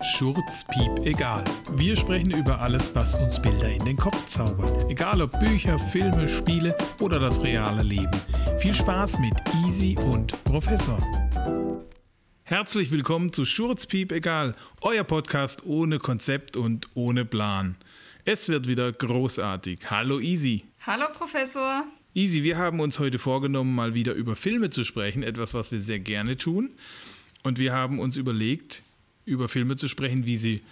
Schurz, Piep, egal. Wir sprechen über alles, was uns Bilder in den Kopf zaubert. Egal ob Bücher, Filme, Spiele oder das reale Leben. Viel Spaß mit Easy und Professor. Herzlich willkommen zu Schurz, Piep, egal. Euer Podcast ohne Konzept und ohne Plan. Es wird wieder großartig. Hallo Easy. Hallo Professor. Easy, wir haben uns heute vorgenommen, mal wieder über Filme zu sprechen, etwas, was wir sehr gerne tun. Und wir haben uns überlegt, über Filme zu sprechen, wie sie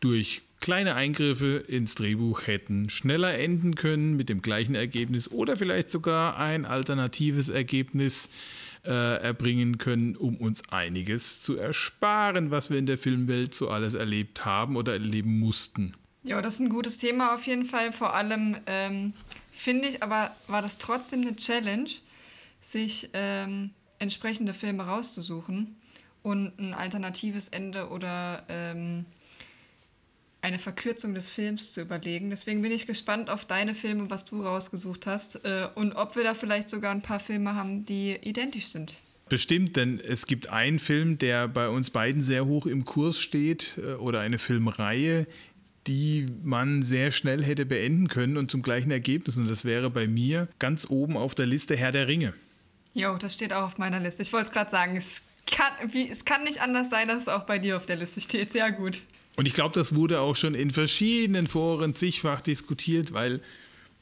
durch kleine Eingriffe ins Drehbuch hätten schneller enden können mit dem gleichen Ergebnis oder vielleicht sogar ein alternatives Ergebnis äh, erbringen können, um uns einiges zu ersparen, was wir in der Filmwelt so alles erlebt haben oder erleben mussten. Ja, das ist ein gutes Thema auf jeden Fall. Vor allem ähm, finde ich, aber war das trotzdem eine Challenge, sich ähm, entsprechende Filme rauszusuchen und ein alternatives Ende oder ähm, eine Verkürzung des Films zu überlegen. Deswegen bin ich gespannt auf deine Filme, was du rausgesucht hast äh, und ob wir da vielleicht sogar ein paar Filme haben, die identisch sind. Bestimmt, denn es gibt einen Film, der bei uns beiden sehr hoch im Kurs steht äh, oder eine Filmreihe, die man sehr schnell hätte beenden können und zum gleichen Ergebnis. Und das wäre bei mir ganz oben auf der Liste Herr der Ringe. Jo, das steht auch auf meiner Liste. Ich wollte es gerade sagen, es kann, wie, es kann nicht anders sein, dass es auch bei dir auf der Liste steht. Sehr gut. Und ich glaube, das wurde auch schon in verschiedenen Foren zigfach diskutiert, weil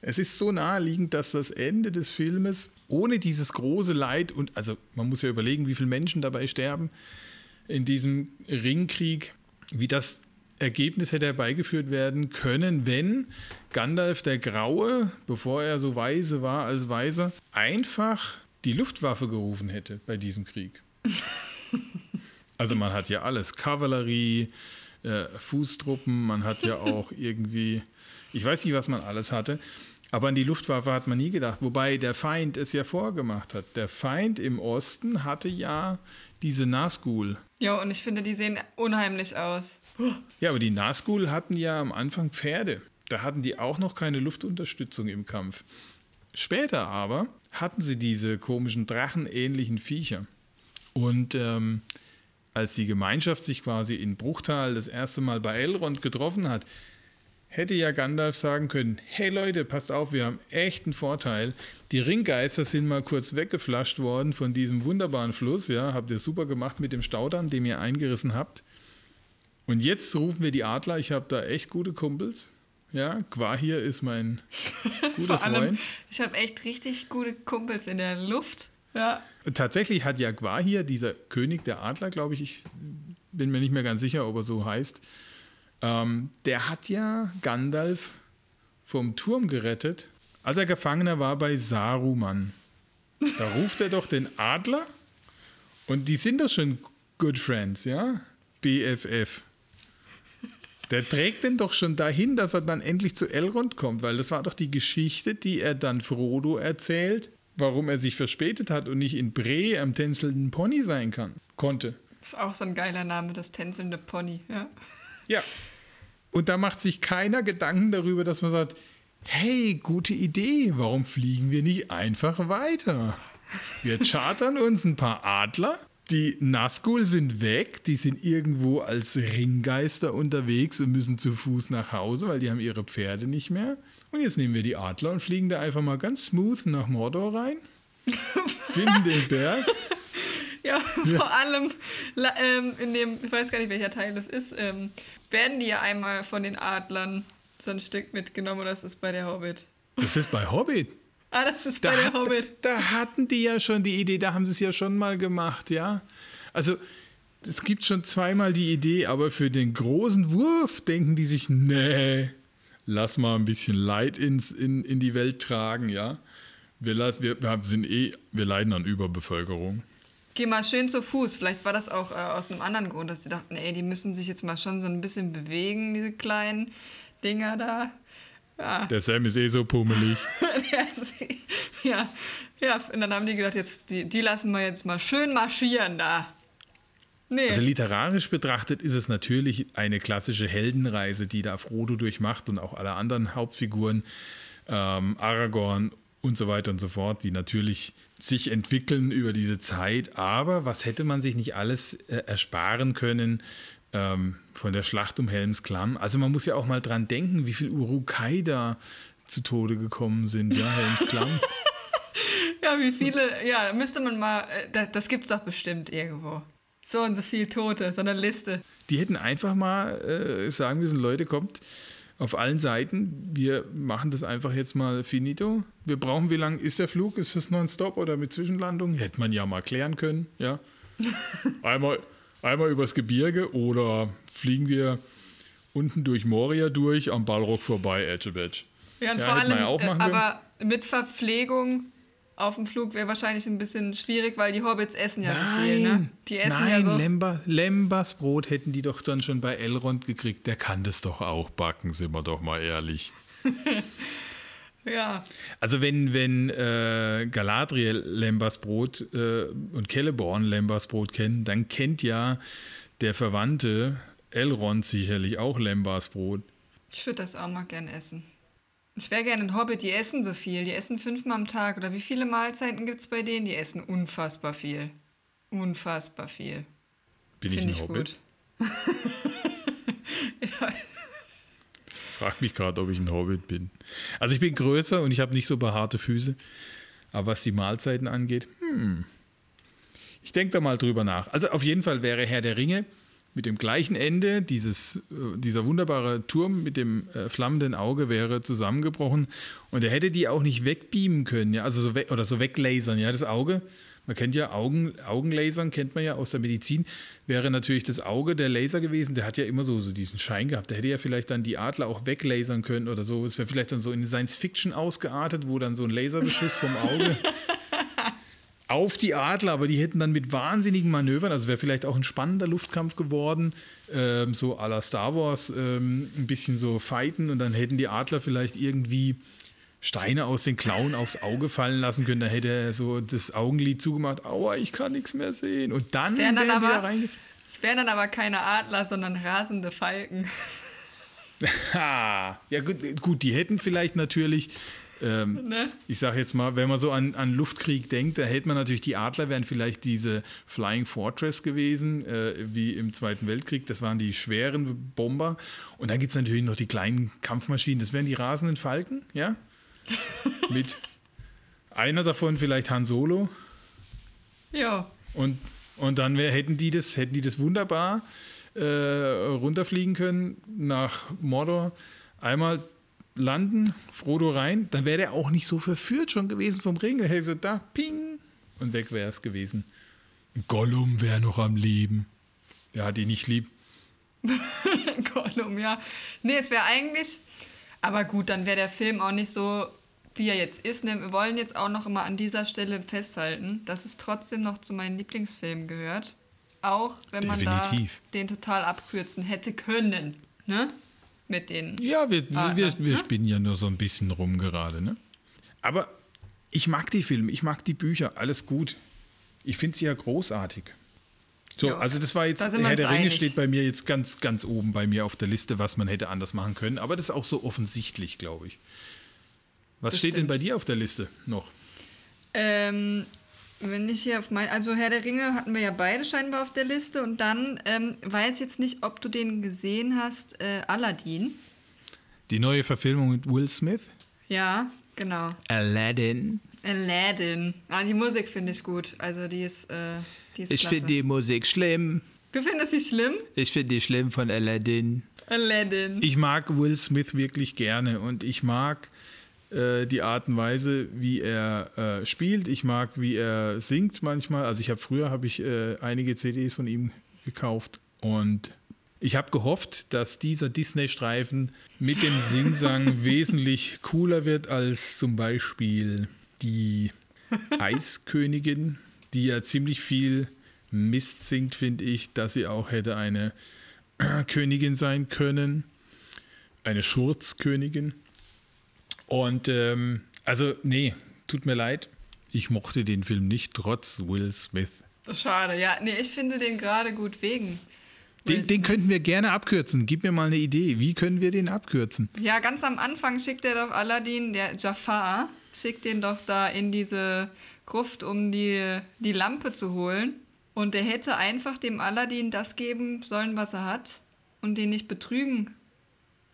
es ist so naheliegend, dass das Ende des Filmes ohne dieses große Leid und also man muss ja überlegen, wie viele Menschen dabei sterben in diesem Ringkrieg, wie das Ergebnis hätte herbeigeführt werden können, wenn Gandalf der Graue, bevor er so weise war als Weiser, einfach die Luftwaffe gerufen hätte bei diesem Krieg. Also man hat ja alles, Kavallerie, äh, Fußtruppen, man hat ja auch irgendwie, ich weiß nicht, was man alles hatte, aber an die Luftwaffe hat man nie gedacht, wobei der Feind es ja vorgemacht hat. Der Feind im Osten hatte ja diese Nazgul. Ja, und ich finde, die sehen unheimlich aus. Ja, aber die Nazgul hatten ja am Anfang Pferde. Da hatten die auch noch keine Luftunterstützung im Kampf. Später aber hatten sie diese komischen drachenähnlichen Viecher. Und ähm, als die Gemeinschaft sich quasi in Bruchtal das erste Mal bei Elrond getroffen hat, hätte ja Gandalf sagen können, hey Leute, passt auf, wir haben echt einen Vorteil. Die Ringgeister sind mal kurz weggeflasht worden von diesem wunderbaren Fluss, ja, habt ihr super gemacht mit dem Staudamm, den ihr eingerissen habt. Und jetzt rufen wir die Adler, ich habe da echt gute Kumpels. Ja, Quahir ist mein guter Vor allem, Freund. Ich habe echt richtig gute Kumpels in der Luft. Ja. Tatsächlich hat ja Quahir, dieser König der Adler, glaube ich, ich bin mir nicht mehr ganz sicher, ob er so heißt, ähm, der hat ja Gandalf vom Turm gerettet, als er Gefangener war bei Saruman. Da ruft er doch den Adler und die sind doch schon Good Friends, ja? BFF. Der trägt den doch schon dahin, dass er dann endlich zu Elrond kommt, weil das war doch die Geschichte, die er dann Frodo erzählt, warum er sich verspätet hat und nicht in Bre am tänzelnden Pony sein kann, konnte. Das ist auch so ein geiler Name, das tänzelnde Pony, ja. Ja. Und da macht sich keiner Gedanken darüber, dass man sagt, hey, gute Idee, warum fliegen wir nicht einfach weiter? Wir chartern uns ein paar Adler, die Nazgul sind weg, die sind irgendwo als Ringgeister unterwegs und müssen zu Fuß nach Hause, weil die haben ihre Pferde nicht mehr. Und jetzt nehmen wir die Adler und fliegen da einfach mal ganz smooth nach Mordor rein, finden den Berg. Ja, vor allem ähm, in dem, ich weiß gar nicht, welcher Teil das ist, ähm, werden die ja einmal von den Adlern so ein Stück mitgenommen oder ist es bei der Hobbit? Das ist bei Hobbit. Ah, das ist Da, bei der hat, Hobbit. da hatten die ja schon die Idee, da haben sie es ja schon mal gemacht, ja. Also es gibt schon zweimal die Idee, aber für den großen Wurf denken die sich, nee, lass mal ein bisschen Leid ins, in, in die Welt tragen, ja. Wir, lass, wir, sind eh, wir leiden an Überbevölkerung. Geh mal schön zu Fuß. Vielleicht war das auch äh, aus einem anderen Grund, dass sie dachten, ey, die müssen sich jetzt mal schon so ein bisschen bewegen, diese kleinen Dinger da. Ja. Der Sam ist eh so pummelig. ja, ja, und dann haben die gedacht, jetzt, die, die lassen wir jetzt mal schön marschieren da. Nee. Also literarisch betrachtet ist es natürlich eine klassische Heldenreise, die da Frodo durchmacht und auch alle anderen Hauptfiguren, ähm, Aragorn und so weiter und so fort, die natürlich sich entwickeln über diese Zeit. Aber was hätte man sich nicht alles äh, ersparen können ähm, von der Schlacht um Helms Klamm. Also man muss ja auch mal dran denken, wie viel Urukai da zu Tode gekommen sind, ja, Helms Klamm. ja, wie viele, ja, müsste man mal, äh, das, das gibt es doch bestimmt irgendwo. So und so viel Tote, so eine Liste. Die hätten einfach mal äh, sagen müssen, Leute, kommt auf allen Seiten, wir machen das einfach jetzt mal finito. Wir brauchen, wie lang ist der Flug? Ist das nonstop oder mit Zwischenlandung? Hätte man ja mal klären können, ja. einmal, einmal übers Gebirge oder fliegen wir unten durch Moria durch, am Ballrock vorbei, Edge Badge. Ja, und ja, vor allem, ja äh, aber mit Verpflegung auf dem Flug wäre wahrscheinlich ein bisschen schwierig, weil die Hobbits essen ja nein, so viel, ne? Die essen nein, ja so. Lemba, Lembas Brot hätten die doch dann schon bei Elrond gekriegt. Der kann das doch auch backen, sind wir doch mal ehrlich. ja. Also wenn, wenn äh, Galadriel Lembas Brot äh, und Celeborn Lembas Brot kennen, dann kennt ja der Verwandte Elrond sicherlich auch Lembas Brot. Ich würde das auch mal gern essen. Ich wäre gerne ein Hobbit, die essen so viel. Die essen fünfmal am Tag. Oder wie viele Mahlzeiten gibt es bei denen? Die essen unfassbar viel. Unfassbar viel. Bin Find ich ein ich Hobbit? ja. Frag mich gerade, ob ich ein Hobbit bin. Also ich bin größer und ich habe nicht so behaarte Füße. Aber was die Mahlzeiten angeht, hm. Ich denke da mal drüber nach. Also auf jeden Fall wäre Herr der Ringe mit dem gleichen Ende, dieses, äh, dieser wunderbare Turm mit dem äh, flammenden Auge wäre zusammengebrochen und er hätte die auch nicht wegbeamen können, ja, also so weg, oder so weglasern, ja, das Auge. Man kennt ja Augen, Augenlasern, kennt man ja aus der Medizin. Wäre natürlich das Auge der Laser gewesen, der hat ja immer so, so diesen Schein gehabt. Der hätte ja vielleicht dann die Adler auch weglasern können oder so. Es wäre vielleicht dann so in Science Fiction ausgeartet, wo dann so ein Laserbeschuss vom Auge auf die Adler, aber die hätten dann mit wahnsinnigen Manövern, also wäre vielleicht auch ein spannender Luftkampf geworden, ähm, so à la Star Wars, ähm, ein bisschen so fighten und dann hätten die Adler vielleicht irgendwie Steine aus den Klauen aufs Auge fallen lassen können. Da hätte er so das Augenlid zugemacht, aua, ich kann nichts mehr sehen. Und dann, wären dann aber, Es wären dann aber keine Adler, sondern rasende Falken. ja, gut, gut, die hätten vielleicht natürlich ähm, ne? Ich sage jetzt mal, wenn man so an, an Luftkrieg denkt, da hält man natürlich, die Adler wären vielleicht diese Flying Fortress gewesen, äh, wie im Zweiten Weltkrieg. Das waren die schweren Bomber. Und dann gibt es natürlich noch die kleinen Kampfmaschinen. Das wären die rasenden Falken, ja? Mit einer davon vielleicht Han Solo. Ja. Und, und dann wär, hätten, die das, hätten die das wunderbar äh, runterfliegen können nach Mordor. Einmal landen, Frodo rein, dann wäre er auch nicht so verführt schon gewesen vom Ring. Er hätte so da, ping, und weg wäre es gewesen. Gollum wäre noch am Leben. Der hat ihn nicht lieb. Gollum, ja. Nee, es wäre eigentlich, aber gut, dann wäre der Film auch nicht so, wie er jetzt ist. Ne, wir wollen jetzt auch noch immer an dieser Stelle festhalten, dass es trotzdem noch zu meinen Lieblingsfilmen gehört. Auch wenn man Definitiv. da den total abkürzen hätte können. Ne? Mit den. Ja, wir, Adlern, wir, wir ne? spinnen ja nur so ein bisschen rum gerade, ne? Aber ich mag die Filme, ich mag die Bücher, alles gut. Ich finde sie ja großartig. So, ja, also das war jetzt, da Herr der Ringe einig. steht bei mir jetzt ganz, ganz oben bei mir auf der Liste, was man hätte anders machen können. Aber das ist auch so offensichtlich, glaube ich. Was das steht stimmt. denn bei dir auf der Liste noch? Ähm, wenn ich hier auf mein, also Herr der Ringe hatten wir ja beide scheinbar auf der Liste und dann ähm, weiß jetzt nicht, ob du den gesehen hast, äh, Aladdin. Die neue Verfilmung mit Will Smith? Ja, genau. Aladdin. Aladdin. Ah, die Musik finde ich gut. Also die ist, äh, die ist Ich finde die Musik schlimm. Du findest sie schlimm? Ich finde die schlimm von Aladdin. Aladdin. Ich mag Will Smith wirklich gerne und ich mag äh, die Art und Weise, wie er äh, spielt. Ich mag, wie er singt manchmal. Also ich habe früher habe ich äh, einige CDs von ihm gekauft und ich habe gehofft, dass dieser Disney-Streifen mit dem Singsang wesentlich cooler wird als zum Beispiel die Eiskönigin, die ja ziemlich viel Mist singt, finde ich, dass sie auch hätte eine Königin sein können, eine Schurzkönigin. Und ähm, also, nee, tut mir leid. Ich mochte den Film nicht, trotz Will Smith. Schade, ja. Nee, ich finde den gerade gut wegen. Den, den, könnten wir gerne abkürzen. Gib mir mal eine Idee. Wie können wir den abkürzen? Ja, ganz am Anfang schickt er doch Aladdin, der Jafar, schickt den doch da in diese Gruft, um die, die Lampe zu holen. Und der hätte einfach dem Aladdin das geben sollen, was er hat und den nicht betrügen.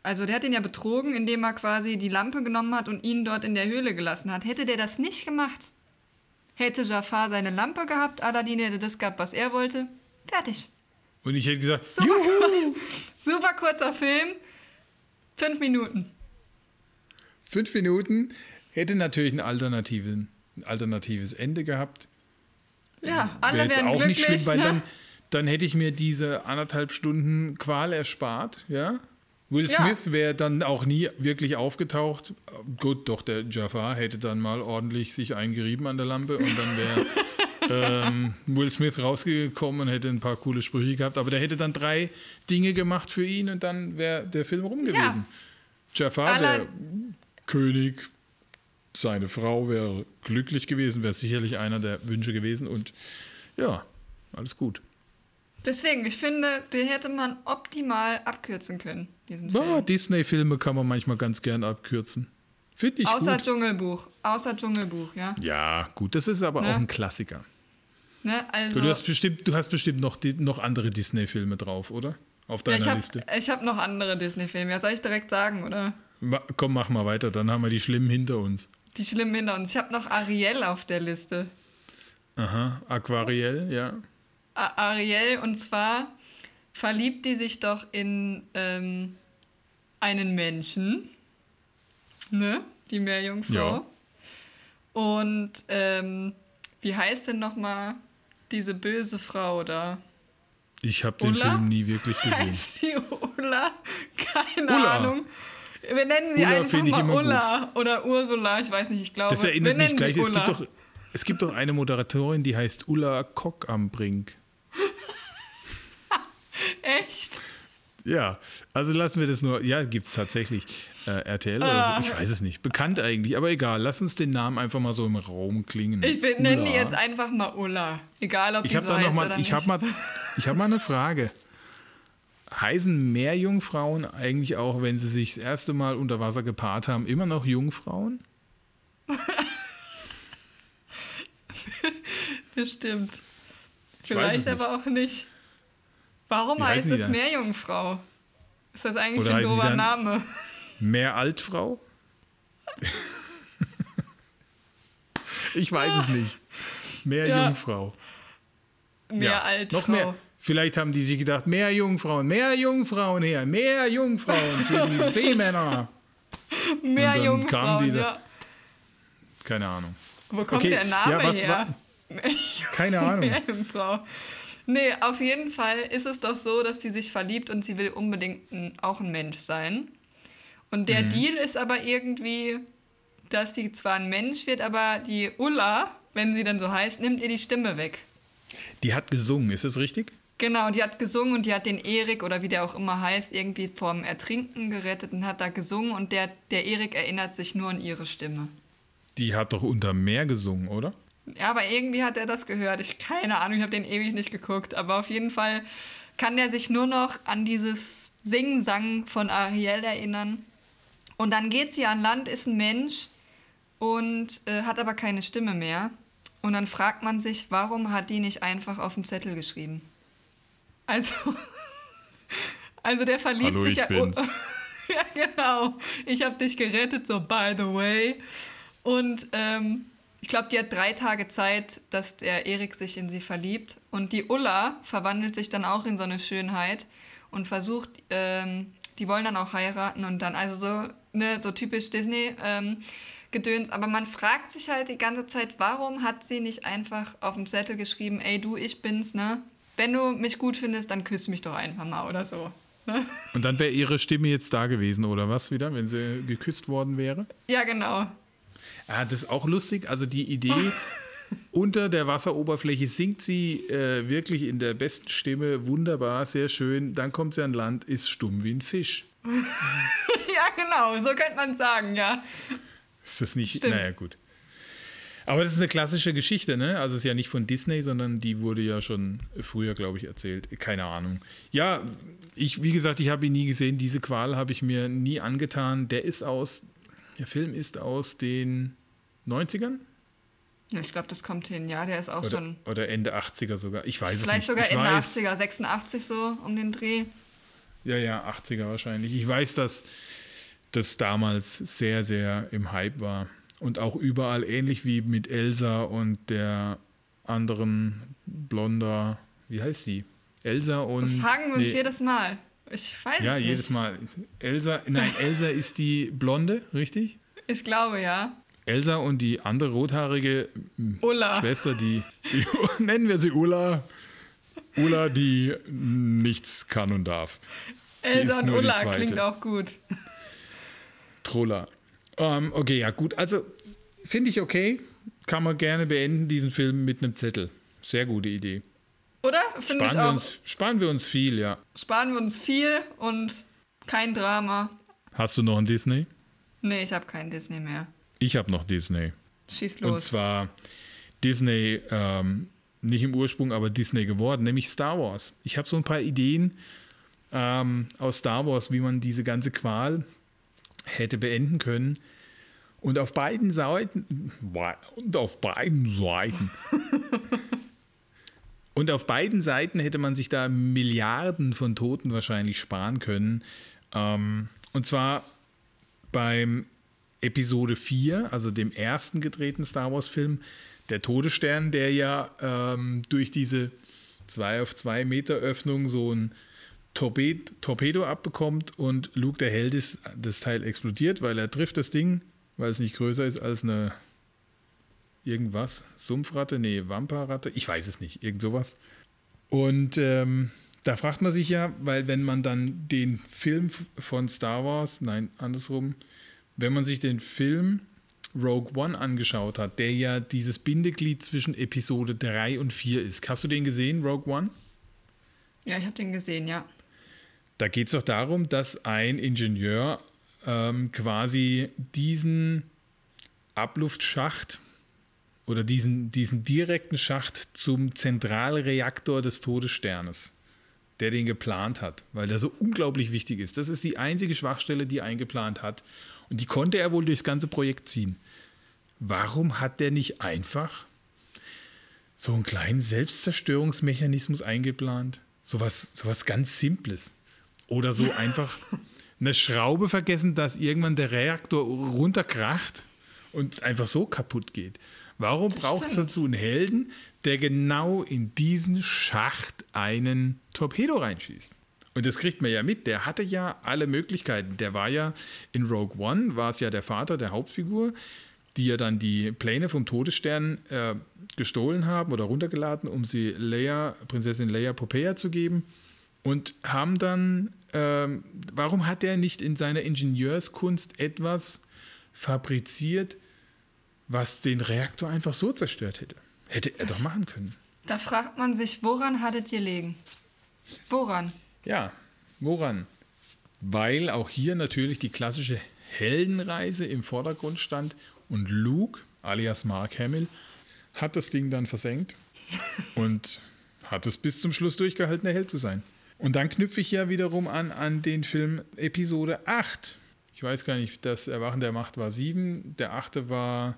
Also der hat ihn ja betrogen, indem er quasi die Lampe genommen hat und ihn dort in der Höhle gelassen hat. Hätte der das nicht gemacht, hätte Jafar seine Lampe gehabt, Aladdin hätte das gehabt, was er wollte. Fertig. Und ich hätte gesagt, Super, juhu, super kurzer Film. Fünf Minuten. fünf Minuten, hätte natürlich ein, alternativen, ein alternatives Ende gehabt. Ja, alle Wäre jetzt wären auch glücklich. nicht schlimm, weil ne? dann, dann hätte ich mir diese anderthalb Stunden Qual erspart, ja. Will Ja. Smith wäre dann auch nie wirklich aufgetaucht. Gut, doch der Jafar hätte dann mal ordentlich sich eingerieben an der Lampe und dann wäre ähm, Will Smith rausgekommen und hätte ein paar coole Sprüche gehabt. Aber der hätte dann drei Dinge gemacht für ihn und dann wäre der Film rum gewesen. Jafar Aller- wäre König, seine Frau wäre glücklich gewesen, wäre sicherlich einer der Wünsche gewesen und ja, alles gut. Deswegen, ich finde, den hätte man optimal abkürzen können, diesen Ja, Film. Disney-Filme kann man manchmal ganz gern abkürzen. Finde ich Außer gut. Dschungelbuch. Außer Dschungelbuch, ja. Ja, gut, das ist aber Ne? auch ein Klassiker. Ne? Also, Du, hast bestimmt, du hast bestimmt noch, die, noch andere Disney-Filme drauf, oder? Auf ja, deiner ich habe Liste. hab noch andere Disney-Filme. Ja, soll ich direkt sagen, oder? Ma, komm, mach mal weiter, dann haben wir die schlimmen hinter uns. Die schlimmen hinter uns. Ich habe noch Ariel auf der Liste. Aha, Aquariel, ja. Ariel, und zwar verliebt die sich doch in ähm, einen Menschen, ne? Die Meerjungfrau. Ja. Und ähm, wie heißt denn nochmal diese böse Frau da? Ich habe den? Film nie wirklich gesehen. Heißt sie Ulla? Keine Ulla. Ahnung. Wir nennen sie Ulla einfach mal Ulla oder Ursula, ich weiß nicht, ich glaube. Das erinnert mich gleich, es gibt, doch, es gibt doch eine Moderatorin, die heißt Ulla Kock am Brink. Echt? Ja, also lassen wir das nur. Ja, gibt es tatsächlich. Äh, RTL oder Ah. so. Ich weiß es nicht. Bekannt eigentlich, aber egal. Lass uns den Namen einfach mal so im Raum klingen. Ich will- nenne die jetzt einfach mal Ulla. Egal, ob Ich die so heißt mal, oder ich nicht. habe mal, ich habe mal eine Frage. Heißen Meerjungfrauen eigentlich auch, wenn sie sich das erste Mal unter Wasser gepaart haben, immer noch Jungfrauen? Bestimmt. Vielleicht aber auch nicht. Warum Wie heißt es? Meerjungfrau? Ist das eigentlich Oder ein dober Name? Meeraltfrau? ich weiß es nicht. Meerjungfrau. Meeraltfrau. Noch mehr. Vielleicht haben die sich gedacht, mehr Jungfrauen, mehr Jungfrauen her, mehr Jungfrauen für die Seemänner. Meerjungfrauen, die da- ja. Keine Ahnung. Wo kommt Okay, der Name ja, her? war- Keine Ahnung. Meerjungfrau. Nee, auf jeden Fall ist es doch so, dass sie sich verliebt und sie will unbedingt ein, auch ein Mensch sein. Und Mhm. der Deal ist aber irgendwie, dass sie zwar ein Mensch wird, aber die Ulla, wenn sie dann so heißt, nimmt ihr die Stimme weg. Die hat gesungen, ist das richtig? Genau, die hat gesungen und die hat den Erik oder wie der auch immer heißt, irgendwie vom Ertrinken gerettet und hat da gesungen und der, der Erik erinnert sich nur an ihre Stimme. Die hat doch unter Meer gesungen, oder? Ja, aber irgendwie hat er das gehört. Ich keine Ahnung, ich habe den ewig nicht geguckt, aber auf jeden Fall kann der sich nur noch an dieses Singen-Sang von Ariel erinnern. Und dann geht sie an Land, ist ein Mensch und äh, hat aber keine Stimme mehr. Und dann fragt man sich, warum hat die nicht einfach auf dem Zettel geschrieben? Also, also der verliebt Hallo, sich ich ja. bin's. ja, genau. Ich habe dich gerettet, so by the way. Und ähm, ich glaube, die hat drei Tage Zeit, dass der Erik sich in sie verliebt. Und die Ulla verwandelt sich dann auch in so eine Schönheit und versucht, ähm, die wollen dann auch heiraten und dann, also so, ne, so typisch Disney. Ähm, aber man fragt sich halt die ganze Zeit, warum hat sie nicht einfach auf dem Zettel geschrieben, ey du, ich bin's, ne? Wenn du mich gut findest, dann küss mich doch einfach mal oder so. Ne? Und dann wäre ihre Stimme jetzt da gewesen, oder was wieder, wenn sie geküsst worden wäre? Ja, genau. Ah, das ist auch lustig. Also die Idee, unter der Wasseroberfläche singt sie äh, wirklich in der besten Stimme, wunderbar, sehr schön. Dann kommt sie an Land, ist stumm wie ein Fisch. ja, genau, so könnte man sagen, ja. Ist das nicht? Stimmt. Naja, gut. Aber das ist eine klassische Geschichte, ne? Also es ist ja nicht von Disney, sondern die wurde ja schon früher, glaube ich, erzählt. Keine Ahnung. Ja, ich, wie gesagt, ich habe ihn nie gesehen. Diese Qual habe ich mir nie angetan. Der ist aus, der Film ist aus den 90ern? Ich glaube, das kommt hin, ja. Der ist auch Oder, schon. oder Ende 80er sogar. Ich weiß es Vielleicht nicht. sogar ich Ende weiß, 80er, 86 so um den Dreh. Ja, ja, 80er wahrscheinlich. Ich weiß, dass das damals sehr, sehr im Hype war. Und auch überall ähnlich wie mit Elsa und der anderen Blonder, wie heißt sie? Elsa und. Das fragen wir uns nee, jedes Mal. Ich weiß Ja, es nicht. jedes Mal. Elsa, nein, Elsa ist die Blonde, richtig? Ich glaube, ja. Elsa und die andere rothaarige hm, Ulla. Schwester, die, die nennen wir sie Ulla. Ulla, die nichts kann und darf. Elsa und Ulla klingt auch gut. Troller. Ähm, okay, ja, gut. Also, finde ich okay. Kann man gerne beenden, diesen Film mit einem Zettel. Sehr gute Idee. Oder? Finde Sparen wir, uns, sparen wir uns viel, ja. Sparen wir uns viel und kein Drama. Hast du noch ein Disney? Nee, ich habe kein Disney mehr. Ich habe noch Disney. Schieß Und los. zwar Disney, ähm, nicht im Ursprung, aber Disney geworden, nämlich Star Wars. Ich habe so ein paar Ideen ähm, aus Star Wars, wie man diese ganze Qual hätte beenden können. Und auf beiden Seiten, und auf beiden Seiten, und auf beiden Seiten hätte man sich da Milliarden von Toten wahrscheinlich sparen können. Ähm, und zwar beim Episode 4, also dem ersten gedrehten Star Wars-Film, der Todesstern, der ja ähm, durch diese 2 auf 2 Meter Öffnung so ein Torped Torpedo abbekommt und Luke, der Held ist, das Teil explodiert, weil er trifft das Ding, weil es nicht größer ist als eine irgendwas, Sumpfratte, nee, Wamperratte, ich weiß es nicht, irgend sowas. Und ähm, da fragt man sich ja, weil wenn man dann den Film von Star Wars, nein, andersrum, wenn man sich den Film Rogue One angeschaut hat, der ja dieses Bindeglied zwischen Episode 3 und 4 ist. Hast du den gesehen, Rogue One? Ja, ich habe den gesehen, ja. Da geht es doch darum, dass ein Ingenieur ähm, quasi diesen Abluftschacht oder diesen, diesen direkten Schacht zum Zentralreaktor des Todessternes, der den geplant hat, weil der so unglaublich wichtig ist. Das ist die einzige Schwachstelle, die er eingeplant hat. Und die konnte er wohl durchs ganze Projekt ziehen. Warum hat der nicht einfach so einen kleinen Selbstzerstörungsmechanismus eingeplant? Sowas, sowas ganz Simples. Oder so einfach eine Schraube vergessen, dass irgendwann der Reaktor runterkracht und einfach so kaputt geht. Warum braucht es dazu einen Helden, der genau in diesen Schacht einen Torpedo reinschießt? Und das kriegt man ja mit. Der hatte ja alle Möglichkeiten. Der war ja in Rogue One, war es ja der Vater der Hauptfigur, die ja dann die Pläne vom Todesstern äh, gestohlen haben oder runtergeladen, um sie Leia, Prinzessin Leia Popea zu geben. Und haben dann, ähm, warum hat er nicht in seiner Ingenieurskunst etwas fabriziert, was den Reaktor einfach so zerstört hätte? Hätte er doch machen können. Da fragt man sich, woran hattet ihr legen? Woran? Ja, woran? Weil auch hier natürlich die klassische Heldenreise im Vordergrund stand und Luke, alias Mark Hamill, hat das Ding dann versenkt und hat es bis zum Schluss durchgehalten, der Held zu sein. Und dann knüpfe ich ja wiederum an an den Film Episode 8. Ich weiß gar nicht, das Erwachen der Macht war 7, der 8. war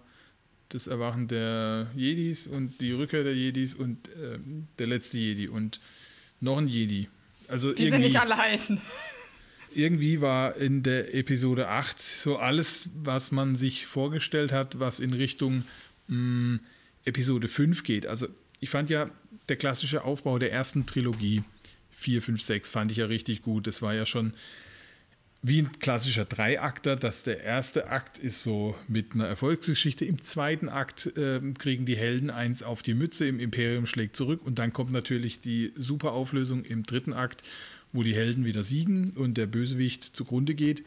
das Erwachen der Jedis und die Rückkehr der Jedis und äh, der letzte Jedi und noch ein Jedi. Also Die sind nicht alle heißen. irgendwie war in der Episode 8 so alles, was man sich vorgestellt hat, was in Richtung mh, Episode 5 geht. Also ich fand ja der klassische Aufbau der ersten Trilogie 4, 5, 6 fand ich ja richtig gut. Das war ja schon wie ein klassischer Dreiakter, dass der erste Akt ist so mit einer Erfolgsgeschichte. Im zweiten Akt äh, kriegen die Helden eins auf die Mütze, im Imperium schlägt zurück und dann kommt natürlich die super Auflösung im dritten Akt, wo die Helden wieder siegen und der Bösewicht zugrunde geht.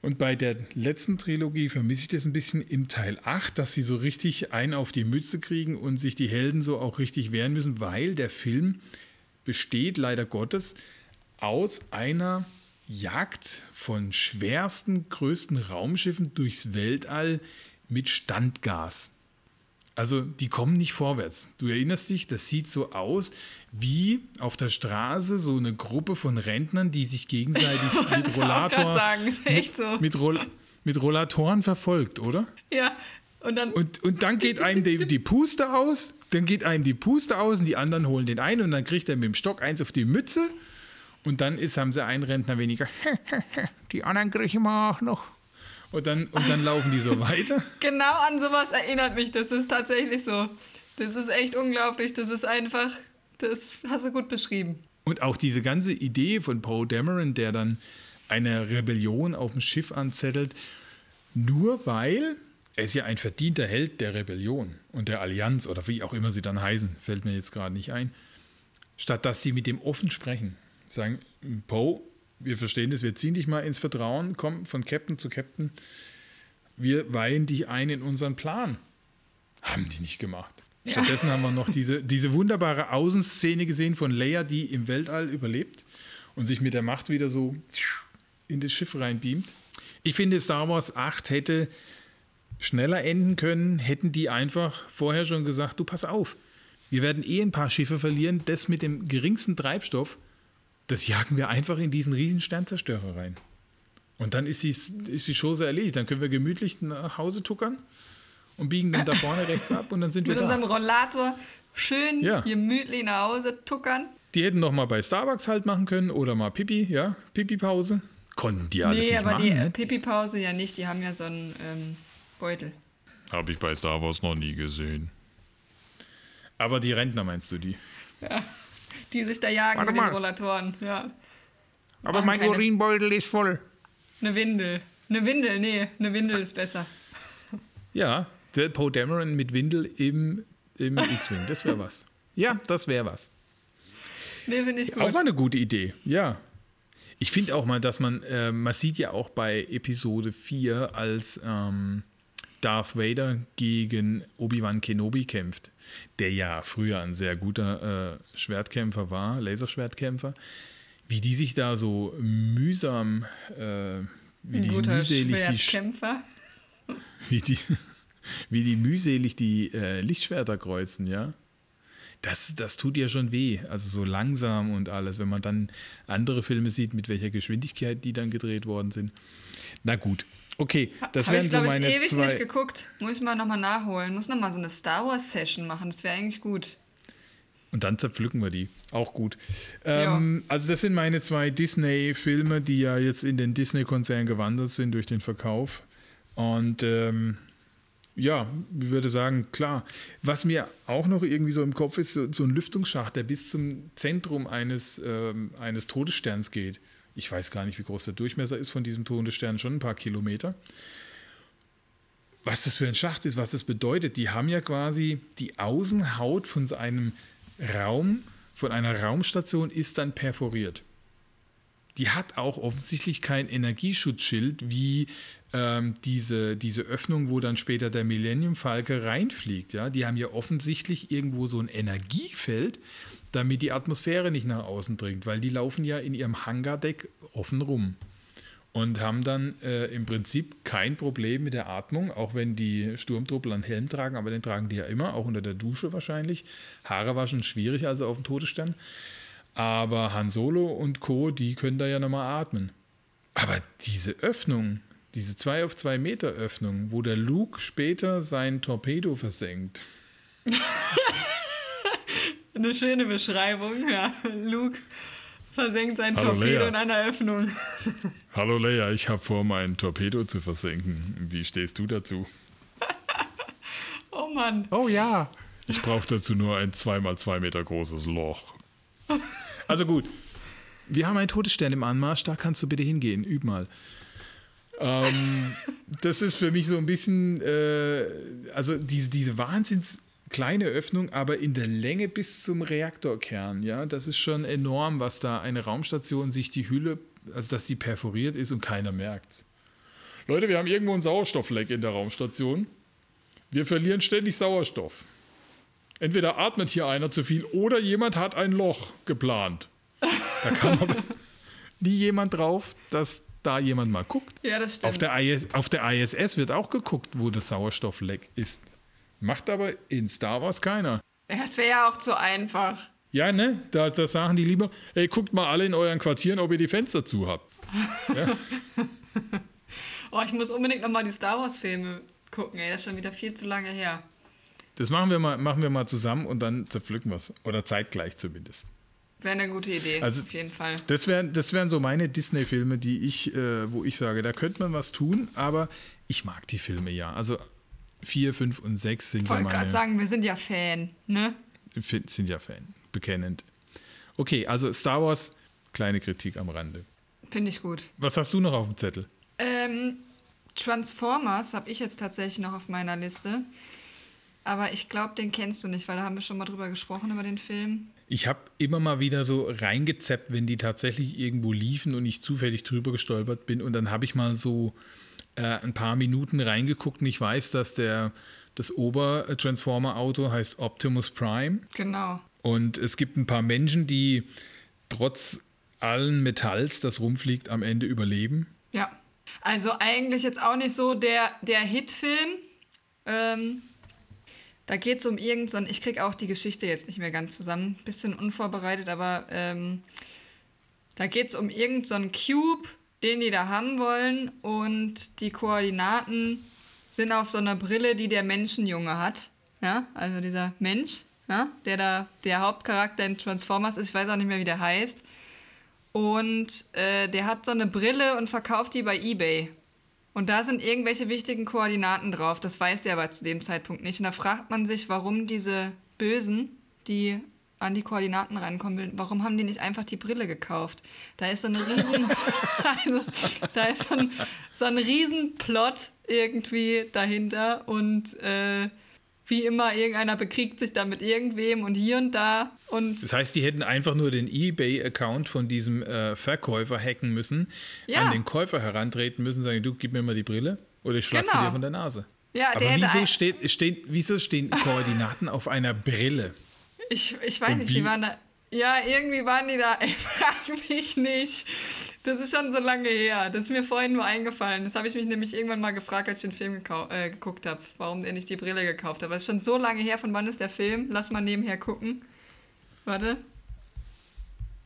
Und bei der letzten Trilogie vermisse ich das ein bisschen im Teil 8, dass sie so richtig einen auf die Mütze kriegen und sich die Helden so auch richtig wehren müssen, weil der Film besteht leider Gottes aus einer Jagd von schwersten, größten Raumschiffen durchs Weltall mit Standgas. Also die kommen nicht vorwärts. Du erinnerst dich, das sieht so aus wie auf der Straße so eine Gruppe von Rentnern, die sich gegenseitig mit Rollator echt so. mit, Roll, mit Rollatoren verfolgt, oder? Ja, Und dann, Und, und dann geht einem die, die Puste aus, dann geht einem die Puste aus und die anderen holen den ein und dann kriegt er mit dem Stock eins auf die Mütze und dann ist, haben sie einen Rentner weniger. Die anderen kriegen wir auch noch. Und dann, und dann laufen die so weiter. genau an sowas erinnert mich. Das ist tatsächlich so. Das ist echt unglaublich. Das ist einfach, das hast du gut beschrieben. Und auch diese ganze Idee von Poe Dameron, der dann eine Rebellion auf dem Schiff anzettelt, nur weil er ist ja ein verdienter Held der Rebellion und der Allianz oder wie auch immer sie dann heißen, fällt mir jetzt gerade nicht ein. Statt dass sie mit dem offen sprechen, sagen, Poe, wir verstehen das, wir ziehen dich mal ins Vertrauen, komm von Captain zu Captain, wir weihen dich ein in unseren Plan. Haben die nicht gemacht. Stattdessen haben wir noch diese, diese wunderbare Außenszene gesehen von Leia, die im Weltall überlebt und sich mit der Macht wieder so in das Schiff reinbeamt. Ich finde, Star Wars 8 hätte schneller enden können, hätten die einfach vorher schon gesagt, du pass auf, wir werden eh ein paar Schiffe verlieren, das mit dem geringsten Treibstoff, das jagen wir einfach in diesen riesen Sternzerstörer rein. Und dann ist die, ist die Chose erledigt. Dann können wir gemütlich nach Hause tuckern und biegen dann da vorne rechts ab und dann sind wir Mit da. unserem Rollator schön Ja. gemütlich nach Hause tuckern. Die hätten noch mal bei Starbucks halt machen können oder mal Pipi, ja, Pipi-Pause. Konnten die alles nee, nicht aber machen, die ne? Pipi-Pause ja nicht. Die haben ja so einen ähm, Beutel. Habe ich bei Star Wars noch nie gesehen. Aber die Rentner meinst du die? Die sich da jagen Warte mit den mal. Rollatoren. Ja. Aber Machen mein keine- Urinbeutel ist voll. Eine Windel. Eine Windel, nee, eine Windel ist besser. Ja, der Poe Dameron mit Windel im, im X-Wing, das wäre was. Ja, das wäre was. Nee, finde ich gut. Auch mal eine gute Idee, ja. Ich finde auch mal, dass man, äh, man sieht ja auch bei Episode 4, als ähm, Darth Vader gegen Obi-Wan Kenobi kämpft, der ja früher ein sehr guter äh, Schwertkämpfer war, Laserschwertkämpfer, wie die sich da so mühsam, äh, wie Ein die guter mühselig die, Sch- Schwertkämpfer. wie die, wie die mühselig die äh, Lichtschwerter kreuzen, ja. Das, das tut ja schon weh. Also so langsam und alles, wenn man dann andere Filme sieht, mit welcher Geschwindigkeit die dann gedreht worden sind. Na gut. Okay, das wären ich, so glaube ich, meine ewig zwei. nicht geguckt. Muss ich mal nochmal nachholen. Muss nochmal so eine Star Wars Session machen. Das wäre eigentlich gut. Und dann zerpflücken wir die. Auch gut. Ähm, also, das sind meine zwei Disney-Filme, die ja jetzt in den Disney-Konzern gewandert sind durch den Verkauf. Und ähm, ja, ich würde sagen, klar. Was mir auch noch irgendwie so im Kopf ist, so, so ein Lüftungsschacht, der bis zum Zentrum eines, ähm, eines Todessterns geht. Ich weiß gar nicht, wie groß der Durchmesser ist von diesem Todesstern, schon ein paar Kilometer. Was das für ein Schacht ist, was das bedeutet, die haben ja quasi die Außenhaut von einem Raum, von einer Raumstation ist dann perforiert. Die hat auch offensichtlich kein Energieschutzschild wie ähm, diese, diese Öffnung, wo dann später der Millennium Falke reinfliegt. Ja? Die haben ja offensichtlich irgendwo so ein Energiefeld, damit die Atmosphäre nicht nach außen dringt, weil die laufen ja in ihrem Hangardeck offen rum und haben dann äh, im Prinzip kein Problem mit der Atmung, auch wenn die Sturmtruppler einen Helm tragen, aber den tragen die ja immer, auch unter der Dusche wahrscheinlich. Haare waschen schwierig, also auf dem Todesstern. Aber Han Solo und Co., die können da ja nochmal atmen. Aber diese Öffnung, diese 2 auf 2 Meter Öffnung, wo der Luke später sein Torpedo versenkt, Eine schöne Beschreibung, ja. Luke versenkt sein Hallo, Torpedo Lea. in einer Öffnung. Hallo Leia, ich habe vor, mein Torpedo zu versenken. Wie stehst du dazu? Oh Mann. Oh ja. Ich brauche dazu nur ein 2x2 Meter großes Loch. Also gut. Wir haben einen Todesstern im Anmarsch, da kannst du bitte hingehen. Üb mal. Ähm, das ist für mich so ein bisschen, äh, also diese, diese wahnsinns kleine Öffnung, aber in der Länge bis zum Reaktorkern. Ja, das ist schon enorm, was da eine Raumstation sich die Hülle, also dass die perforiert ist und keiner merkt. Leute, wir haben irgendwo ein Sauerstoffleck in der Raumstation. Wir verlieren ständig Sauerstoff. Entweder atmet hier einer zu viel oder jemand hat ein Loch geplant. Da kam aber nie jemand drauf, dass da jemand mal guckt. Ja, das stimmt. Auf der, IS, auf der ISS wird auch geguckt, wo das Sauerstoffleck ist. Macht aber in Star Wars keiner. Ja, das wäre ja auch zu einfach. Ja, ne? Da, da sagen die lieber, ey, guckt mal alle in euren Quartieren, ob ihr die Fenster zu habt. Oh, ich muss unbedingt nochmal die Star Wars-Filme gucken, ey. Das ist schon wieder viel zu lange her. Das machen wir mal, machen wir mal zusammen und dann zerpflücken wir es. Oder zeitgleich zumindest. Wäre eine gute Idee, Also, auf jeden Fall. Das wären, das wären so meine Disney-Filme, die ich, äh, wo ich sage, da könnte man was tun, aber ich mag die Filme ja. Also 4, 5 und 6 sind Ich ja wollte gerade meine, sagen, wir sind ja Fan, ne? sind ja Fan, bekennend. Okay, also Star Wars, kleine Kritik am Rande. Finde ich gut. Was hast du noch auf dem Zettel? Ähm, Transformers habe ich jetzt tatsächlich noch auf meiner Liste. Aber ich glaube, den kennst du nicht, weil da haben wir schon mal drüber gesprochen, über den Film. Ich habe immer mal wieder so reingezappt, wenn die tatsächlich irgendwo liefen und ich zufällig drüber gestolpert bin. Und dann habe ich mal so äh, ein paar Minuten reingeguckt und ich weiß, dass der, das Ober-Transformer-Auto heißt Optimus Prime. Genau. Und es gibt ein paar Menschen, die trotz allen Metalls, das rumfliegt, am Ende überleben. Ja. Also eigentlich jetzt auch nicht so der, der Hitfilm. Ähm, da geht es um irgendein, ich kriege auch die Geschichte jetzt nicht mehr ganz zusammen, bisschen unvorbereitet, aber ähm, da geht es um irgendeinen Cube, den die da haben wollen und die Koordinaten sind auf so einer Brille, die der Menschenjunge hat. Ja, also dieser Mensch, ja, der da der Hauptcharakter in Transformers ist, ich weiß auch nicht mehr, wie der heißt. Und äh, der hat so eine Brille und verkauft die bei eBay. Und da sind irgendwelche wichtigen Koordinaten drauf. Das weiß er aber zu dem Zeitpunkt nicht. Und da fragt man sich, warum diese Bösen, die an die Koordinaten reinkommen will, warum haben die nicht einfach die Brille gekauft? Da ist so eine riesen, also, da ist so ein, so ein riesen Plot irgendwie dahinter und äh, wie immer, irgendeiner bekriegt sich da mit irgendwem und hier und da und Das heißt, die hätten einfach nur den eBay-Account von diesem äh, Verkäufer hacken müssen, Ja. an den Käufer herantreten müssen, sagen, du gib mir mal die Brille oder ich schlag sie Genau. dir von der Nase. Ja, Aber wieso, ein- steht, stehen, wieso stehen Koordinaten auf einer Brille? Ich, ich weiß nicht, die waren da. Ja, irgendwie waren die da. Ich frage mich nicht. Das ist schon so lange her. Das ist mir vorhin nur eingefallen. Das habe ich mich nämlich irgendwann mal gefragt, als ich den Film äh, geguckt habe, warum der nicht die Brille gekauft hat. Das ist schon so lange her. Von wann ist der Film? Lass mal nebenher gucken. Warte.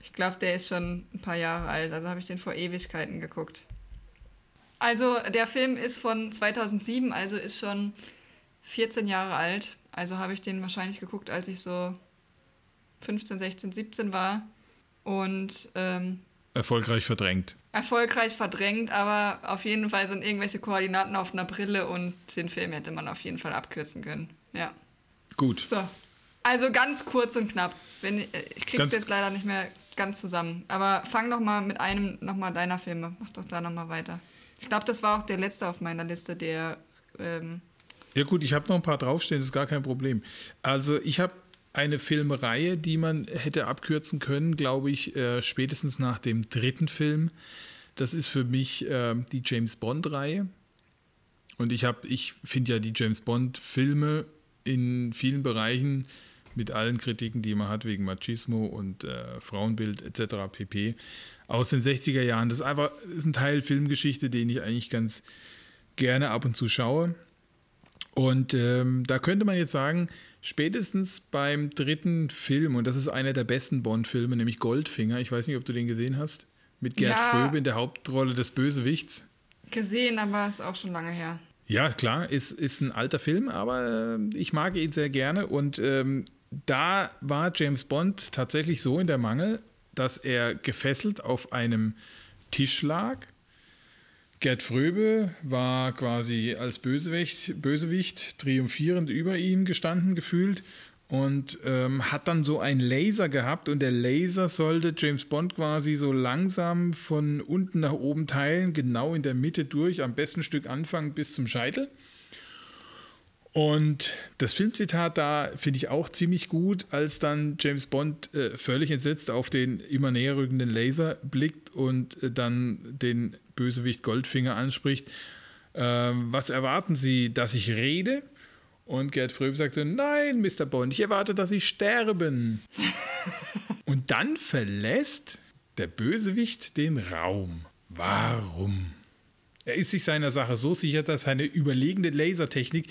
Ich glaube, der ist schon ein paar Jahre alt. Also habe ich den vor Ewigkeiten geguckt. Also, der Film ist von 2007, also ist schon 14 Jahre alt. Also habe ich den wahrscheinlich geguckt, als ich so 15, 16, 17 war. Und ähm, Erfolgreich verdrängt. erfolgreich verdrängt, aber auf jeden Fall sind irgendwelche Koordinaten auf einer Brille und den Film hätte man auf jeden Fall abkürzen können. Ja. Gut. So. Also ganz kurz und knapp. Wenn, äh, ich krieg's Ganz- jetzt leider nicht mehr ganz zusammen. Aber fang doch mal mit einem nochmal deiner Filme. Mach doch da nochmal weiter. Ich glaube, das war auch der letzte auf meiner Liste, der. Ähm, Ja gut, ich habe noch ein paar draufstehen, das ist gar kein Problem. Also ich habe eine Filmreihe, die man hätte abkürzen können, glaube ich, äh, spätestens nach dem dritten Film. Das ist für mich äh, die James Bond-Reihe. Und ich habe, ich finde ja die James Bond-Filme in vielen Bereichen mit allen Kritiken, die man hat wegen Machismo und äh, Frauenbild etc. pp. aus den 60er Jahren. Das ist einfach ist ein Teil Filmgeschichte, den ich eigentlich ganz gerne ab und zu schaue. Und ähm, da könnte man jetzt sagen, spätestens beim dritten Film, und das ist einer der besten Bond-Filme, nämlich Goldfinger, ich weiß nicht, ob du den gesehen hast, mit Gerd Ja. Fröbe in der Hauptrolle des Bösewichts. gesehen, aber ist auch schon lange her. Ja, klar, ist, ist ein alter Film, aber äh, ich mag ihn sehr gerne. Und ähm, da war James Bond tatsächlich so in der Mangel, dass er gefesselt auf einem Tisch lag. Gerd Fröbe war quasi als Bösewicht, Bösewicht triumphierend über ihm gestanden, gefühlt. Und ähm, hat dann so einen Laser gehabt und der Laser sollte James Bond quasi so langsam von unten nach oben teilen, genau in der Mitte durch, am besten Stück anfangen bis zum Scheitel. Und das Filmzitat da finde ich auch ziemlich gut, als dann James Bond äh, völlig entsetzt auf den immer näher rückenden Laser blickt und äh, dann den Bösewicht Goldfinger anspricht. Ähm, was erwarten Sie, dass ich rede? Und Gerd Fröbe sagte, nein, Mr. Bond, ich erwarte, dass Sie sterben. und dann verlässt der Bösewicht den Raum. Warum? Er ist sich seiner Sache so sicher, dass seine überlegene Lasertechnik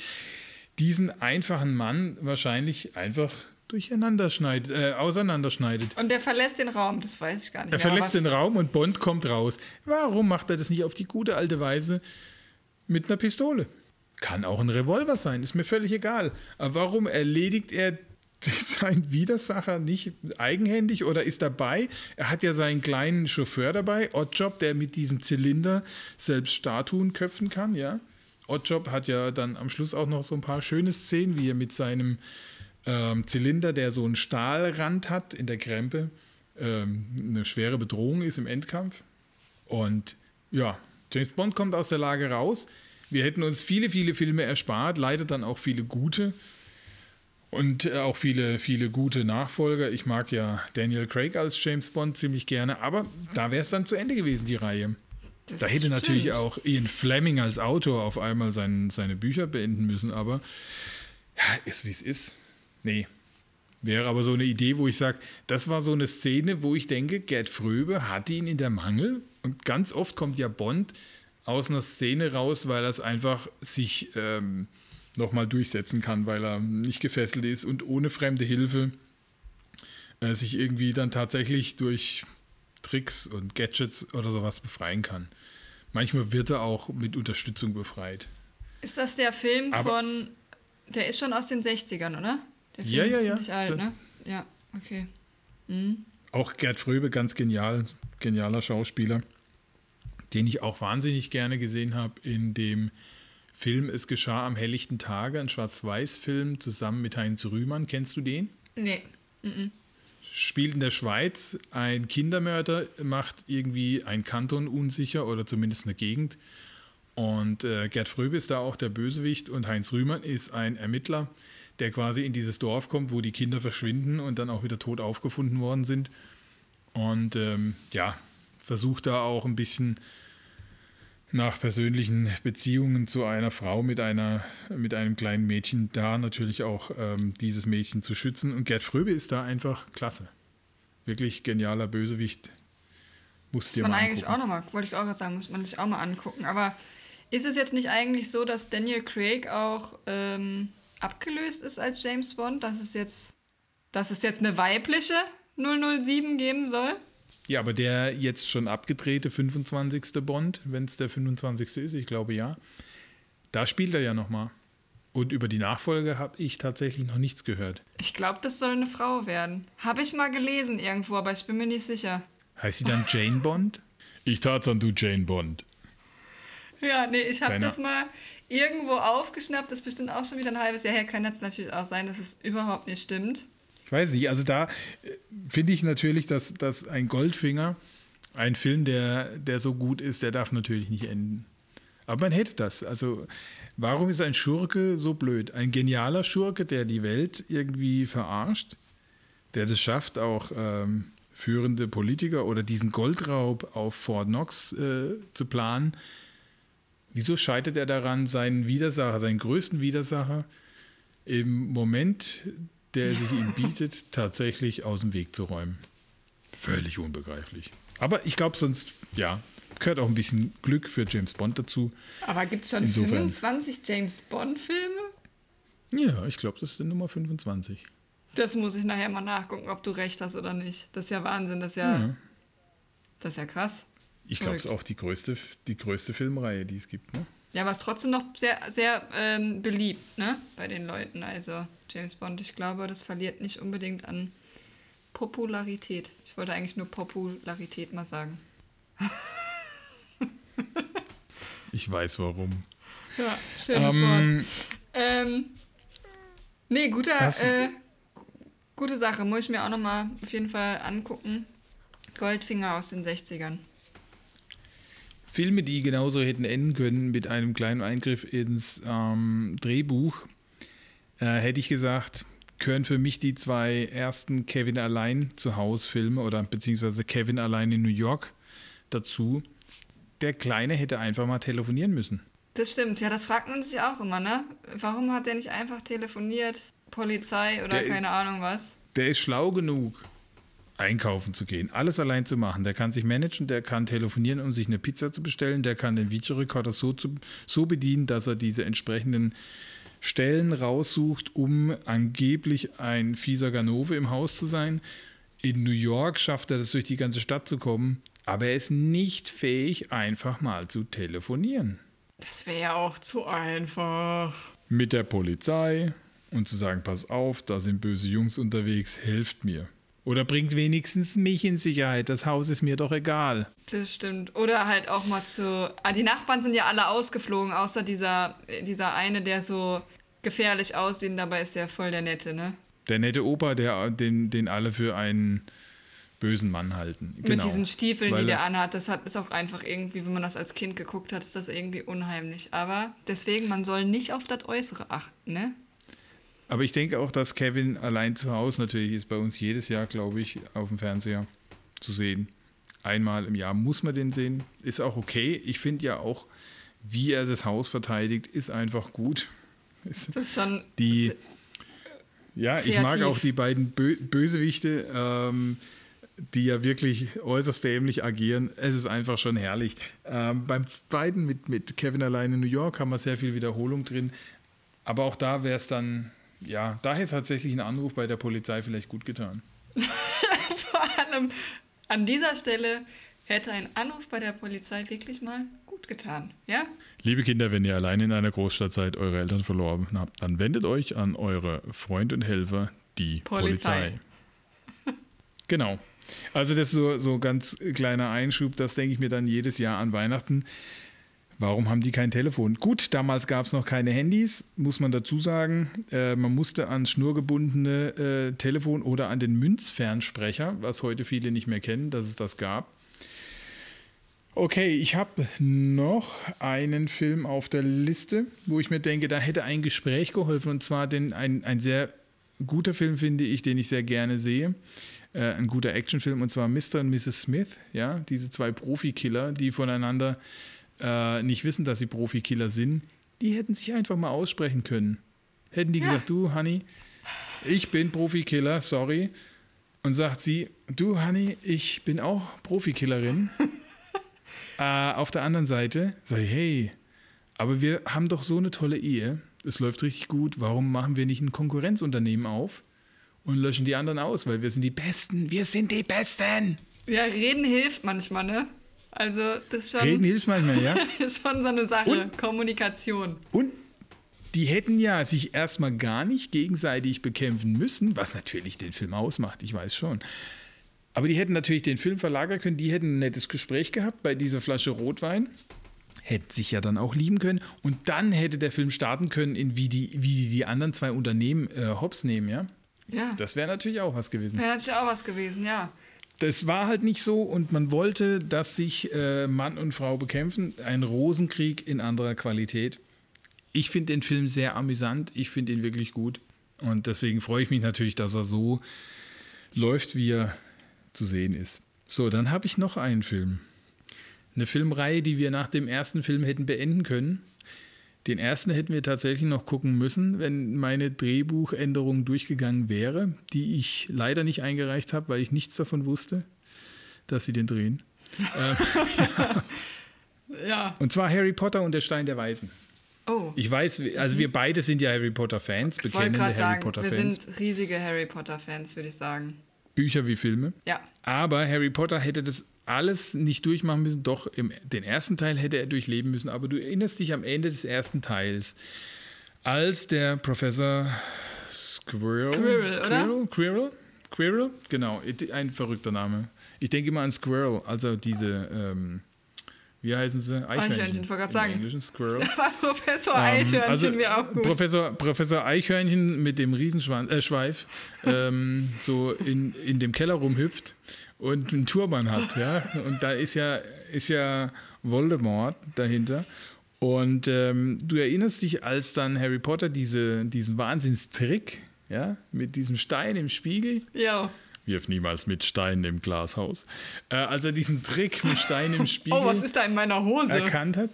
diesen einfachen Mann wahrscheinlich einfach durcheinander schneidet, äh, auseinanderschneidet. Und der verlässt den Raum, das weiß ich gar nicht Er verlässt den Raum und Bond kommt raus. Warum macht er das nicht auf die gute alte Weise mit einer Pistole? Kann auch ein Revolver sein, ist mir völlig egal. Aber warum erledigt er sein Widersacher nicht eigenhändig oder ist dabei? Er hat ja seinen kleinen Chauffeur dabei, Oddjob, der mit diesem Zylinder selbst Statuen köpfen kann, ja. Oddjob hat ja dann am Schluss auch noch so ein paar schöne Szenen, wie er mit seinem ähm, Zylinder, der so einen Stahlrand hat in der Krempe, ähm, eine schwere Bedrohung ist im Endkampf. Und ja, James Bond kommt aus der Lage raus. Wir hätten uns viele, viele Filme erspart, leider dann auch viele gute. Und äh, auch viele, viele gute Nachfolger. Ich mag ja Daniel Craig als James Bond ziemlich gerne, aber da wäre es dann zu Ende gewesen, die Reihe. Das da hätte stimmt. natürlich auch Ian Fleming als Autor auf einmal sein, seine Bücher beenden müssen, aber ja, ist wie es ist. Nee. Wäre aber so eine Idee, wo ich sage, das war so eine Szene, wo ich denke, Gerd Fröbe hat ihn in der Mangel. Und ganz oft kommt ja Bond aus einer Szene raus, weil er es einfach sich ähm, nochmal durchsetzen kann, weil er nicht gefesselt ist und ohne fremde Hilfe äh, sich irgendwie dann tatsächlich durch Tricks und Gadgets oder sowas befreien kann. Manchmal wird er auch mit Unterstützung befreit. Ist das der Film Aber von, der ist schon aus den 60ern, oder? Der Film ja, ja, ist ja. Nicht alt, ne? Ja, okay. Mhm. Auch Gerd Fröbe, ganz genial, genialer Schauspieler, den ich auch wahnsinnig gerne gesehen habe in dem Film Es geschah am helllichten Tage, ein Schwarz-Weiß-Film zusammen mit Heinz Rühmann. Kennst du den? Nee. Mhm. Spielt in der Schweiz. Ein Kindermörder macht irgendwie ein Kanton unsicher oder zumindest eine Gegend. Und äh, Gerd Fröbe ist da auch der Bösewicht und Heinz Rühmann ist ein Ermittler, der quasi in dieses Dorf kommt, wo die Kinder verschwinden und dann auch wieder tot aufgefunden worden sind. Und ähm, ja, versucht da auch ein bisschen nach persönlichen Beziehungen zu einer Frau mit, einer, mit einem kleinen Mädchen da natürlich auch ähm, dieses Mädchen zu schützen. Und Gerd Fröbe ist da einfach klasse. Wirklich genialer Bösewicht. Muss dir man eigentlich auch nochmal, wollte ich auch gerade sagen, muss man sich auch mal angucken. Aber ist es jetzt nicht eigentlich so, dass Daniel Craig auch ähm, abgelöst ist als James Bond? Dass es jetzt, dass es jetzt eine weibliche 007 geben soll? Ja, aber der jetzt schon abgedrehte 25. Bond, wenn es der 25. ist, ich glaube ja, da spielt er ja nochmal. Und über die Nachfolge habe ich tatsächlich noch nichts gehört. Ich glaube, das soll eine Frau werden. Habe ich mal gelesen irgendwo, aber ich bin mir nicht sicher. Heißt sie dann Jane Bond? Ich Tarzan, du Jane Bond. Ja, nee, ich habe das mal irgendwo aufgeschnappt. Das ist bestimmt auch schon wieder ein halbes Jahr her. Kann jetzt natürlich auch sein, dass es überhaupt nicht stimmt. Ich weiß nicht, also da äh, finde ich natürlich, dass, dass ein Goldfinger, ein Film, der, der so gut ist, der darf natürlich nicht enden. Aber man hätte das. Also, warum ist ein Schurke so blöd? Ein genialer Schurke, der die Welt irgendwie verarscht, der das schafft, auch ähm, führende Politiker oder diesen Goldraub auf Fort Knox äh, zu planen. Wieso scheitert er daran, seinen Widersacher, seinen größten Widersacher, im Moment der sich ihm bietet, tatsächlich aus dem Weg zu räumen. Völlig unbegreiflich. Aber ich glaube, sonst, ja, gehört auch ein bisschen Glück für James Bond dazu. Aber gibt es schon Insofern, 25 James Bond-Filme? Ja, ich glaube, das ist die Nummer 25. Das muss ich nachher mal nachgucken, ob du recht hast oder nicht. Das ist ja Wahnsinn, das ist ja, ja. Das ist ja krass. Ich glaube, es ist auch die größte, die größte Filmreihe, die es gibt. Ne? Ja, aber es ist trotzdem noch sehr, sehr ähm, beliebt ne? bei den Leuten. Also James Bond, ich glaube, das verliert nicht unbedingt an Popularität. Ich wollte eigentlich nur Popularität mal sagen. ich weiß warum. Ja, schönes ähm, Wort. Ähm, nee, guter, äh, gute Sache. Muss ich mir auch nochmal auf jeden Fall angucken. Goldfinger aus den 60ern. Filme, die genauso hätten enden können mit einem kleinen Eingriff ins ähm, Drehbuch, äh, hätte ich gesagt, gehören für mich die zwei ersten Kevin allein zu Hause Filme oder beziehungsweise Kevin allein in New York dazu. Der Kleine hätte einfach mal telefonieren müssen. Das stimmt, ja, das fragt man sich auch immer, ne? Warum hat der nicht einfach telefoniert? Polizei oder der, keine Ahnung was? Der ist schlau genug, einkaufen zu gehen, alles allein zu machen. Der kann sich managen, der kann telefonieren, um sich eine Pizza zu bestellen, der kann den Videorekorder so, zu, so bedienen, dass er diese entsprechenden Stellen raussucht, um angeblich ein fieser Ganove im Haus zu sein. In New York schafft er das durch die ganze Stadt zu kommen, aber er ist nicht fähig, einfach mal zu telefonieren. Das wäre ja auch zu einfach. Mit der Polizei und zu sagen, pass auf, da sind böse Jungs unterwegs, helft mir. Oder bringt wenigstens mich in Sicherheit, das Haus ist mir doch egal. Das stimmt. Oder halt auch mal zu. Ah, die Nachbarn sind ja alle ausgeflogen, außer dieser, dieser eine, der so gefährlich aussieht, dabei ist der voll der Nette, ne? Der nette Opa, der, den, den alle für einen bösen Mann halten. Mit genau. diesen Stiefeln, Weil die der anhat, das hat, ist auch einfach irgendwie, wenn man das als Kind geguckt hat, ist das irgendwie unheimlich. Aber deswegen, man soll nicht auf das Äußere achten, ne? Aber ich denke auch, dass Kevin allein zu Hause natürlich ist bei uns jedes Jahr, glaube ich, auf dem Fernseher zu sehen. Einmal im Jahr muss man den sehen. Ist auch okay. Ich finde ja auch, wie er das Haus verteidigt, ist einfach gut. Das ist schon. Die, ja, kreativ. ich mag auch die beiden Bö Bösewichte, ähm, die ja wirklich äußerst dämlich agieren. Es ist einfach schon herrlich. Ähm, beim zweiten mit, mit Kevin allein in New York haben wir sehr viel Wiederholung drin. Aber auch da wäre es dann ja, da hätte tatsächlich ein Anruf bei der Polizei vielleicht gut getan. Vor allem an dieser Stelle hätte ein Anruf bei der Polizei wirklich mal gut getan, ja? Liebe Kinder, wenn ihr allein in einer Großstadt seid, eure Eltern verloren habt, dann wendet euch an eure Freund und Helfer, die Polizei. Polizei. genau. Also das ist so, so ganz kleiner Einschub, das denke ich mir dann jedes Jahr an Weihnachten. Warum haben die kein Telefon? Gut, damals gab es noch keine Handys, muss man dazu sagen. Äh, man musste ans schnurgebundene äh, Telefon oder an den Münzfernsprecher, was heute viele nicht mehr kennen, dass es das gab. Okay, ich habe noch einen Film auf der Liste, wo ich mir denke, da hätte ein Gespräch geholfen. Und zwar den, ein, ein sehr guter Film, finde ich, den ich sehr gerne sehe. Äh, ein guter Actionfilm, und zwar Mr. und Mrs. Smith. Ja, diese zwei Profikiller, die voneinander äh, nicht wissen, dass sie Profikiller sind, die hätten sich einfach mal aussprechen können. Hätten die ja. gesagt, du, Honey, ich bin Profikiller, sorry. Und sagt sie, du, Honey, ich bin auch Profikillerin. äh, auf der anderen Seite sage ich, hey, aber wir haben doch so eine tolle Ehe. Es läuft richtig gut. Warum machen wir nicht ein Konkurrenzunternehmen auf und löschen die anderen aus? Weil wir sind die Besten. Wir sind die Besten. Ja, reden hilft manchmal, ne? Also das ist schon. Reden hilft manchmal, ja. ist schon so eine Sache. Und, Kommunikation. Und die hätten ja sich erstmal gar nicht gegenseitig bekämpfen müssen, was natürlich den Film ausmacht, ich weiß schon. Aber die hätten natürlich den Film verlagern können, die hätten ein nettes Gespräch gehabt bei dieser Flasche Rotwein, hätten sich ja dann auch lieben können und dann hätte der Film starten können, in wie die, wie die anderen zwei Unternehmen äh, Hops nehmen, ja? Ja. Das wäre natürlich auch was gewesen. Wäre natürlich auch was gewesen, ja das war halt nicht so und man wollte, dass sich äh, Mann und Frau bekämpfen. Ein Rosenkrieg in anderer Qualität. Ich finde den Film sehr amüsant. Ich finde ihn wirklich gut. Und deswegen freue ich mich natürlich, dass er so läuft, wie er zu sehen ist. So, dann habe ich noch einen Film. Eine Filmreihe, die wir nach dem ersten Film hätten beenden können. Den ersten hätten wir tatsächlich noch gucken müssen, wenn meine Drehbuchänderung durchgegangen wäre, die ich leider nicht eingereicht habe, weil ich nichts davon wusste, dass sie den drehen. ähm, ja. ja. Und zwar Harry Potter und der Stein der Weisen. Oh. Ich weiß, also wir beide sind ja Harry Potter Fans, bekennende Harry sagen, Potter Fans. Wir sind riesige Harry Potter Fans, würde ich sagen. Bücher wie Filme. Ja. Aber Harry Potter hätte das alles nicht durchmachen müssen. Doch, im, den ersten Teil hätte er durchleben müssen. Aber du erinnerst dich am Ende des ersten Teils, als der Professor Squirrel. Quirrell, oder? Quirrell? Quirrell? Genau, ein verrückter Name. Ich denke immer an Squirrel, also diese. Ähm, wie heißen sie? Eichhörnchen. Eichhörnchen, ich wollte gerade sagen. Englischen Squirrel. war Professor ähm, Eichhörnchen also mir auch gut. Professor, Professor Eichhörnchen mit dem Riesenschweif äh, ähm, so in, in dem Keller rumhüpft und einen Turban hat, ja. Und da ist ja, ist ja Voldemort dahinter. Und ähm, du erinnerst dich, als dann Harry Potter diese, diesen Wahnsinnstrick, ja, mit diesem Stein im Spiegel. Ja wirf niemals mit Steinen im Glashaus. Äh, als er diesen Trick mit Steinen im Spiegel oh, was ist da in meiner Hose? erkannt hat.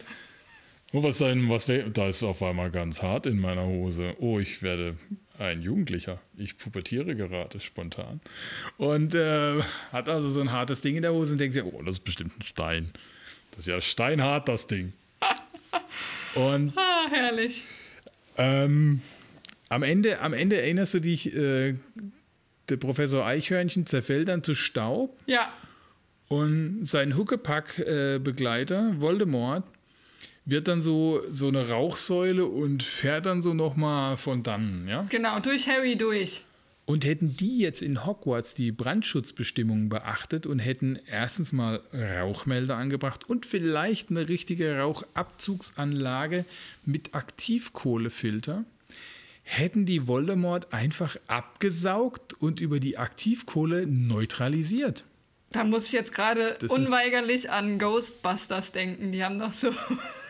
Oh, was sein, was da ist auf einmal ganz hart in meiner Hose. Oh, ich werde ein Jugendlicher. Ich pubertiere gerade spontan. Und äh, hat also so ein hartes Ding in der Hose und denkt sich, oh, das ist bestimmt ein Stein. Das ist ja steinhart, das Ding. und ah, herrlich. Ähm, am Ende, am Ende erinnerst du dich äh, der Professor Eichhörnchen zerfällt dann zu Staub. Ja. Und sein Huckepack-Begleiter, Voldemort, wird dann so, so eine Rauchsäule und fährt dann so nochmal von dann, ja? Genau, durch Harry durch. Und hätten die jetzt in Hogwarts die Brandschutzbestimmungen beachtet und hätten erstens mal Rauchmelder angebracht und vielleicht eine richtige Rauchabzugsanlage mit Aktivkohlefilter, hätten die Voldemort einfach abgesaugt und über die Aktivkohle neutralisiert. Da muss ich jetzt gerade unweigerlich an Ghostbusters denken. Die haben doch so,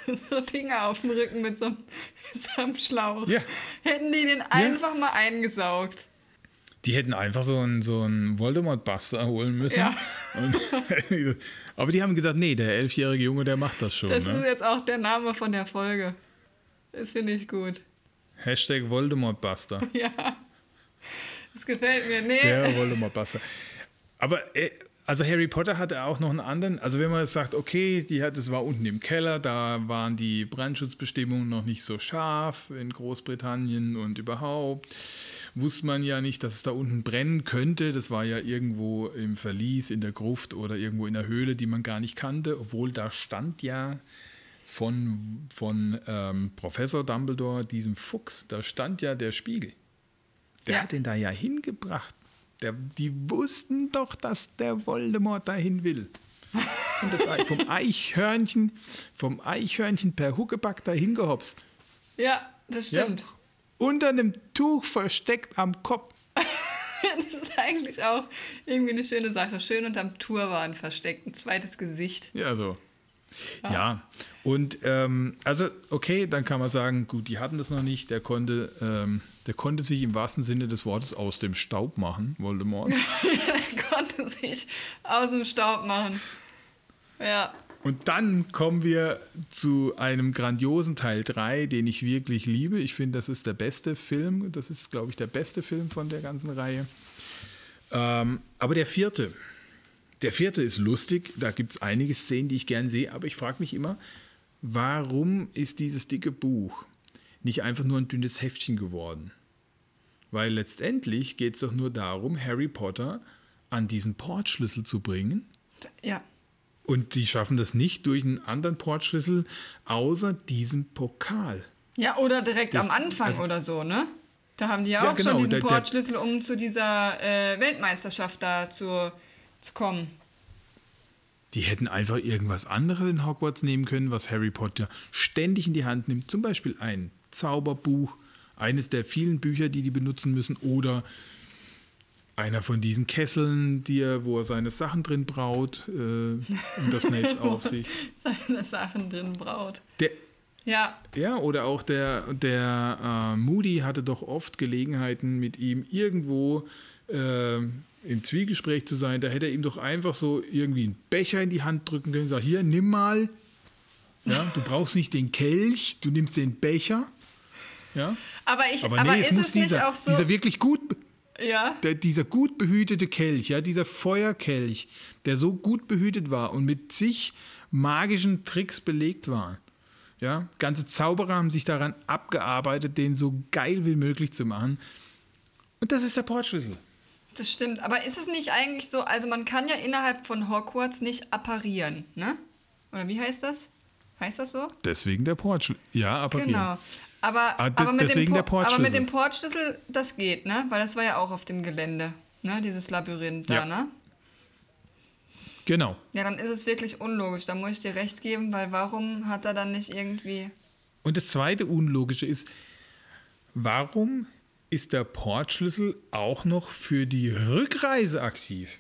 so Dinge auf dem Rücken mit so, einem- mit so einem Schlauch. Ja. Hätten die den einfach mal eingesaugt. Die hätten einfach so einen, so einen Voldemort-Buster holen müssen. Ja. Und, aber die haben gedacht, nee, der elfjährige Junge, der macht das schon. Das ist ne? jetzt auch der Name von der Folge. Das finde ich gut. Hashtag Voldemort-Buster. Ja. Das gefällt mir. Nee. Der Voldemort-Buster. Aber äh, also Harry Potter hatte auch noch einen anderen. Also wenn man jetzt sagt, okay, die hat, das war unten im Keller, da waren die Brandschutzbestimmungen noch nicht so scharf in Großbritannien und überhaupt wusste man ja nicht, dass es da unten brennen könnte. Das war ja irgendwo im Verlies, in der Gruft oder irgendwo in der Höhle, die man gar nicht kannte, obwohl da stand ja von, von ähm, Professor Dumbledore, diesem Fuchs, da stand ja der Spiegel. Der Ja. hat den da ja hingebracht. Der, die wussten doch, dass der Voldemort dahin will. Und das vom Eichhörnchen, vom Eichhörnchen per Huckepack dahin gehopst. Ja, das stimmt. Ja. Unter einem Tuch versteckt am Kopf. Das ist eigentlich auch irgendwie eine schöne Sache. Schön unterm Turban versteckt. Ein zweites Gesicht. Ja, so. Ja, und ähm, also, okay, dann kann man sagen, gut, die hatten das noch nicht. Der konnte, ähm, der konnte sich im wahrsten Sinne des Wortes aus dem Staub machen, Voldemort. Er konnte sich aus dem Staub machen. Ja. Und dann kommen wir zu einem grandiosen Teil 3, den ich wirklich liebe. Ich finde, das ist der beste Film. Das ist, glaube ich, der beste Film von der ganzen Reihe. Ähm, aber der vierte. Der vierte ist lustig. Da gibt es einige Szenen, die ich gern sehe. Aber ich frage mich immer, warum ist dieses dicke Buch nicht einfach nur ein dünnes Heftchen geworden? Weil letztendlich geht es doch nur darum, Harry Potter an diesen Portschlüssel zu bringen. Ja. Und die schaffen das nicht durch einen anderen Portschlüssel, außer diesem Pokal. Ja, oder direkt Das- am Anfang also- oder so, ne? Da haben die ja, Ja, auch genau, schon diesen der- Portschlüssel, um zu dieser äh, Weltmeisterschaft da zu, zu kommen. Die hätten einfach irgendwas anderes in Hogwarts nehmen können, was Harry Potter ständig in die Hand nimmt. Zum Beispiel ein Zauberbuch, eines der vielen Bücher, die die benutzen müssen, oder einer von diesen Kesseln, die er, wo er seine Sachen drin braut, äh, unter Snapes Aufsicht. Seine Sachen drin braut. Der, Ja, Ja, oder auch der, der äh, Moody hatte doch oft Gelegenheiten, mit ihm irgendwo äh, im Zwiegespräch zu sein. Da hätte er ihm doch einfach so irgendwie einen Becher in die Hand drücken können. Sag, hier, nimm mal. Ja, du brauchst nicht den Kelch, du nimmst den Becher. Ja, aber ich, aber, aber, nee, es ist muss es nicht dieser, auch so? dieser wirklich gut, ja, der, dieser gut behütete Kelch, ja, dieser Feuerkelch, der so gut behütet war und mit zig magischen Tricks belegt war. Ja, ganze Zauberer haben sich daran abgearbeitet, den so geil wie möglich zu machen. Und das ist der Portschlüssel. Das stimmt. Aber ist es nicht eigentlich so, also man kann ja innerhalb von Hogwarts nicht apparieren, ne? Oder wie heißt das? Heißt das so? Deswegen der Portschlüssel. Ja, aber Genau. Aber, Ah, aber, mit dem deswegen der Po- aber mit Portschlüssel. dem Portschlüssel, das geht, ne? Weil das war ja auch auf dem Gelände, ne? Dieses Labyrinth da, Ja. ne? Genau. Ja, dann ist es wirklich unlogisch. Da muss ich dir recht geben, weil warum hat er dann nicht irgendwie. Und das zweite Unlogische ist, warum ist der Portschlüssel auch noch für die Rückreise aktiv?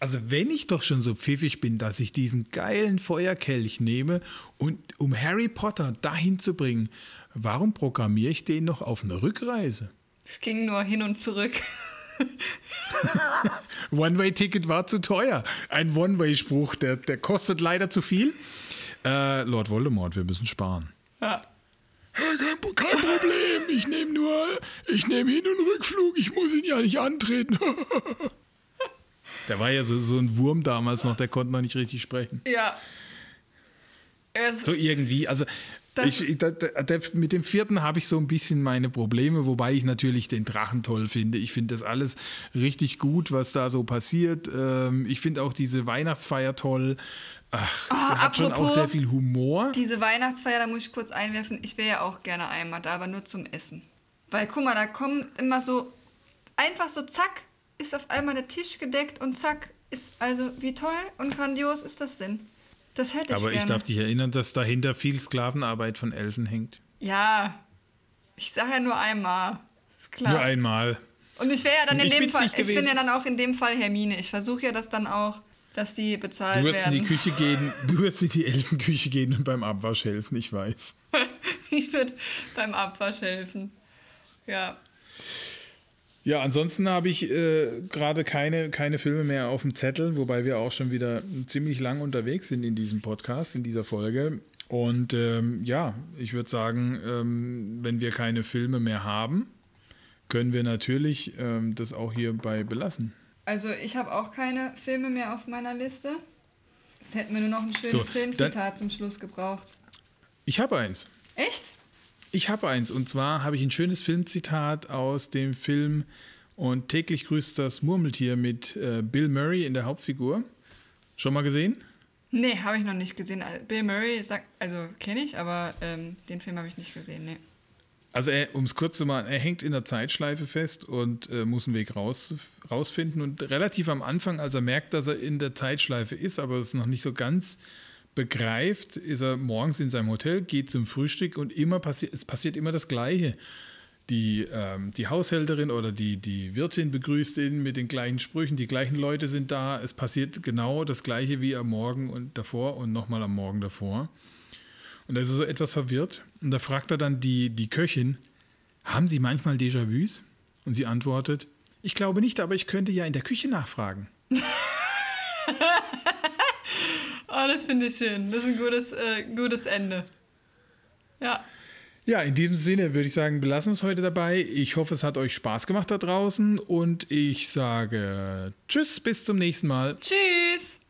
Also wenn ich doch schon so pfiffig bin, dass ich diesen geilen Feuerkelch nehme und um Harry Potter dahin zu bringen, warum programmiere ich den noch auf eine Rückreise? Es ging nur hin und zurück. One-Way-Ticket war zu teuer. Ein One-Way-Spruch, der, der kostet leider zu viel. Äh, Lord Voldemort, wir müssen sparen. Ja. Kein, kein Problem, ich nehme nur, ich nehme Hin- und Rückflug, ich muss ihn ja nicht antreten. Der war ja so, so ein Wurm damals noch, der konnte noch nicht richtig sprechen. Ja. Es, So irgendwie, also Ich, ich, da, da, mit dem vierten habe ich so ein bisschen meine Probleme, wobei ich natürlich den Drachen toll finde. Ich finde das alles richtig gut, was da so passiert. Ähm, ich finde auch diese Weihnachtsfeier toll. Ach, oh, hat schon auch sehr viel Humor. Diese Weihnachtsfeier, da muss ich kurz einwerfen, ich wäre ja auch gerne einmal da, aber nur zum Essen. Weil guck mal, da kommen immer so, einfach so zack, ist auf einmal der Tisch gedeckt und zack, ist also, wie toll und grandios ist das denn? Das hätte ich Aber gerne. ich darf dich erinnern, dass dahinter viel Sklavenarbeit von Elfen hängt. Ja, ich sage ja nur einmal. Ist klar. Nur einmal. Und ich wäre ja dann in dem Fall, ich bin ja dann auch in dem Fall Hermine. Ich versuche ja das dann auch, dass die bezahlt du wirst werden. In die Küche gehen, du wirst in die Elfenküche gehen und beim Abwasch helfen, ich weiß. ich würde beim Abwasch helfen. Ja. Ja, ansonsten habe ich äh, gerade keine, keine Filme mehr auf dem Zettel, wobei wir auch schon wieder ziemlich lang unterwegs sind in diesem Podcast, in dieser Folge. Und ähm, ja, ich würde sagen, ähm, wenn wir keine Filme mehr haben, können wir natürlich ähm, das auch hierbei belassen. Also ich habe auch keine Filme mehr auf meiner Liste. Jetzt hätten wir nur noch ein schönes so, Filmzitat zum Schluss gebraucht. Ich habe eins. Echt? Ich habe eins und zwar habe ich ein schönes Filmzitat aus dem Film und täglich grüßt das Murmeltier mit äh, Bill Murray in der Hauptfigur. Schon mal gesehen? Nee, habe ich noch nicht gesehen. Äh, Bill Murray, sagt, also kenne ich, aber ähm, den Film habe ich nicht gesehen, nee. Also um es kurz zu machen, er hängt in der Zeitschleife fest und äh, muss einen Weg raus, rausfinden. Und relativ am Anfang, als er merkt, dass er in der Zeitschleife ist, aber es noch nicht so ganz begreift, ist er morgens in seinem Hotel, geht zum Frühstück und immer passi es passiert immer das Gleiche. Die, ähm, die Haushälterin oder die, die Wirtin begrüßt ihn mit den gleichen Sprüchen, die gleichen Leute sind da. Es passiert genau das Gleiche wie am Morgen und davor und nochmal am Morgen davor. Und da ist er so etwas verwirrt. Und da fragt er dann die, die Köchin, haben Sie manchmal Déjà-vus? Und sie antwortet, ich glaube nicht, aber ich könnte ja in der Küche nachfragen. Oh, das finde ich schön. Das ist ein gutes, äh, gutes Ende. Ja. Ja, in diesem Sinne würde ich sagen, belassen wir es heute dabei. Ich hoffe, es hat euch Spaß gemacht da draußen und ich sage Tschüss, bis zum nächsten Mal. Tschüss.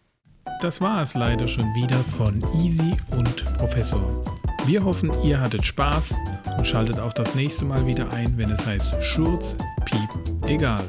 Das war es leider schon wieder von Easy und Professor. Wir hoffen, ihr hattet Spaß und schaltet auch das nächste Mal wieder ein, wenn es heißt Schurz, Piep, egal.